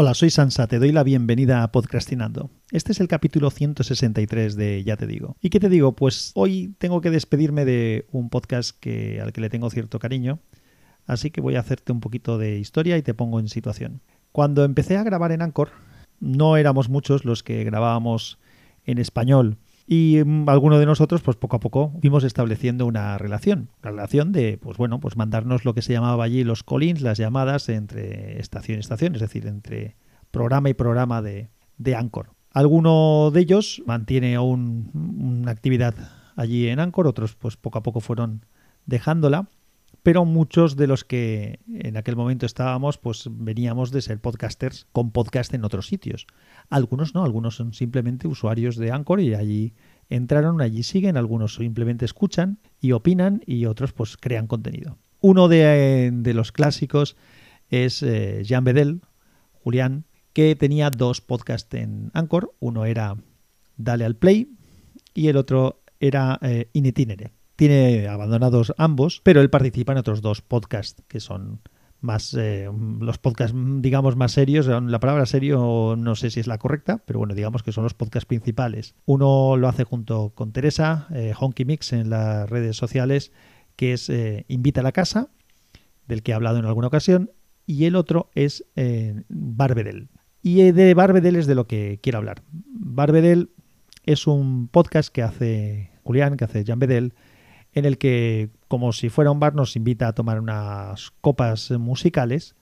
Hola, soy Sansa, te doy la bienvenida a Podcastinando. Este es el capítulo 163 de Ya te digo. ¿Y qué te digo? Pues hoy tengo que despedirme de un podcast que, al que le tengo cierto cariño, así que voy a hacerte un poquito de historia y te pongo en situación. Cuando empecé a grabar en Anchor, no éramos muchos los que grabábamos en español y mm, algunos de nosotros, pues poco a poco, fuimos estableciendo una relación. La relación de, pues bueno, pues mandarnos lo que se llamaba allí los callings, las llamadas entre estación y estación, es decir, entre programa y programa de, de Anchor. Alguno de ellos mantiene aún una actividad allí en Anchor, otros pues poco a poco fueron dejándola pero muchos de los que en aquel momento estábamos, pues veníamos de ser podcasters con podcast en otros sitios. Algunos no, algunos son simplemente usuarios de Anchor y allí entraron, allí siguen, algunos simplemente escuchan y opinan y otros pues crean contenido. Uno de, los clásicos es eh, Jean Bedel, Julián, que tenía dos podcasts en Anchor. Uno era Dale al Play y el otro era eh, In Itinere. Tiene abandonados ambos, pero él participa en otros dos podcasts que son más eh, los podcasts digamos más serios. La palabra serio no sé si es la correcta pero bueno digamos que son los podcasts principales. Uno lo hace junto con Teresa eh, Honky Mix en las redes sociales que es eh, Invita a la casa del que he hablado en alguna ocasión y el otro es eh, Barbedel. Y de Barbedel es de lo que quiero hablar. Barbedel es un podcast que hace Julián que hace Jan Bedel en el que, como si fuera un bar, nos invita a tomar unas copas musicales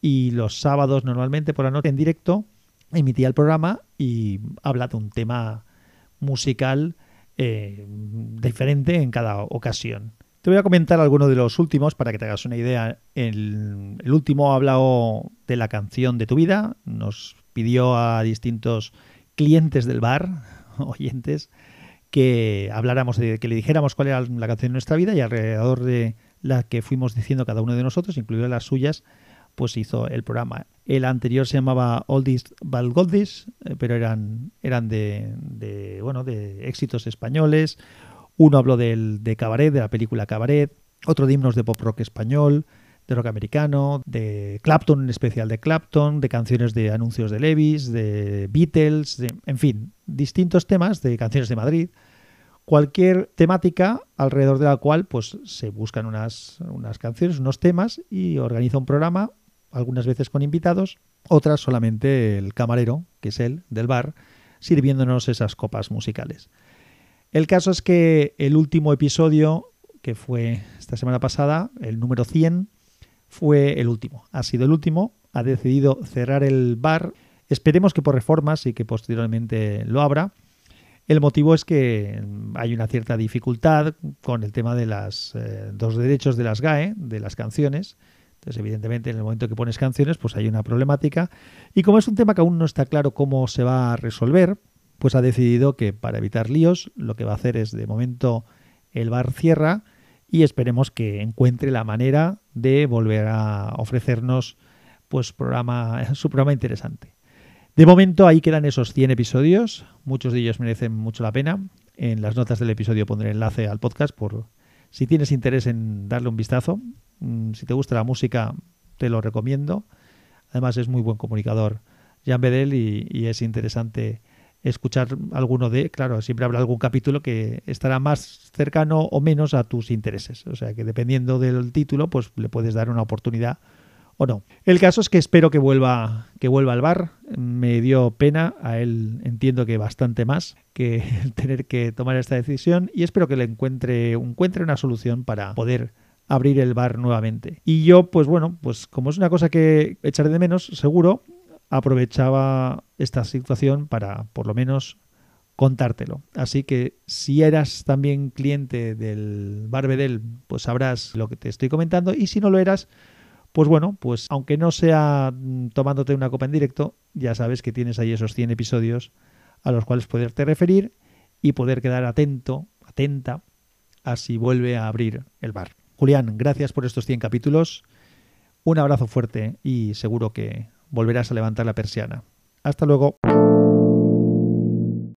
y los sábados normalmente por la noche en directo emitía el programa y habla de un tema musical eh, diferente en cada ocasión. Te voy a comentar algunos de los últimos para que te hagas una idea. El, el último ha hablado de la canción de tu vida, nos pidió a distintos clientes del bar, oyentes, que habláramos de que le dijéramos cuál era la canción de nuestra vida y alrededor de la que fuimos diciendo cada uno de nosotros, incluidas las suyas, pues hizo el programa. El anterior se llamaba Oldies But Goldies, eh, pero eran, eran de, bueno, de éxitos españoles. Uno habló del, de Cabaret, de la película Cabaret, otro de himnos de pop rock español, de rock americano, de Clapton, en especial de Clapton, de canciones de anuncios de Levis, de Beatles, en fin, distintos temas de canciones de Madrid cualquier temática alrededor de la cual pues se buscan unas, unas canciones, unos temas y organiza un programa, algunas veces con invitados, otras solamente el camarero, que es él, del bar, sirviéndonos esas copas musicales. El caso es que el último episodio, que fue esta semana pasada, el número 100, fue el último. Ha sido el último, ha decidido cerrar el bar. Esperemos que por reformas y que posteriormente lo abra el motivo es que hay una cierta dificultad con el tema de los eh, dos derechos de las GAE, de las canciones. Entonces, evidentemente, en el momento que pones canciones, pues hay una problemática. Y como es un tema que aún no está claro cómo se va a resolver, pues ha decidido que para evitar líos, lo que va a hacer es, de momento, el bar cierra y esperemos que encuentre la manera de volver a ofrecernos pues programa, su programa interesante. De momento ahí quedan esos 100 episodios, muchos de ellos merecen mucho la pena. En las notas del episodio pondré enlace al podcast por si tienes interés en darle un vistazo. Mm, si te gusta la música, te lo recomiendo. Además es muy buen comunicador Jan Bedel y, es interesante escuchar alguno de, claro, siempre habrá algún capítulo que estará más cercano o menos a tus intereses. O sea que dependiendo del título, pues le puedes dar una oportunidad o no. El caso es que espero que vuelva, que vuelva al bar. Me dio pena, a él entiendo que bastante más, que tener que tomar esta decisión y espero que le encuentre, encuentre una solución para poder abrir el bar nuevamente. Y yo, pues bueno, pues como es una cosa que echaré de menos, seguro, aprovechaba esta situación para por lo menos contártelo. Así que si eras también cliente del Bar Bedel, pues sabrás lo que te estoy comentando y si no lo eras, pues bueno, pues aunque no sea mm, tomándote una copa en directo, ya sabes que tienes ahí esos 100 episodios a los cuales poderte referir y poder quedar atento, atenta, a si vuelve a abrir el bar. Julián, gracias por estos 100 capítulos. Un abrazo fuerte y seguro que volverás a levantar la persiana. Hasta luego.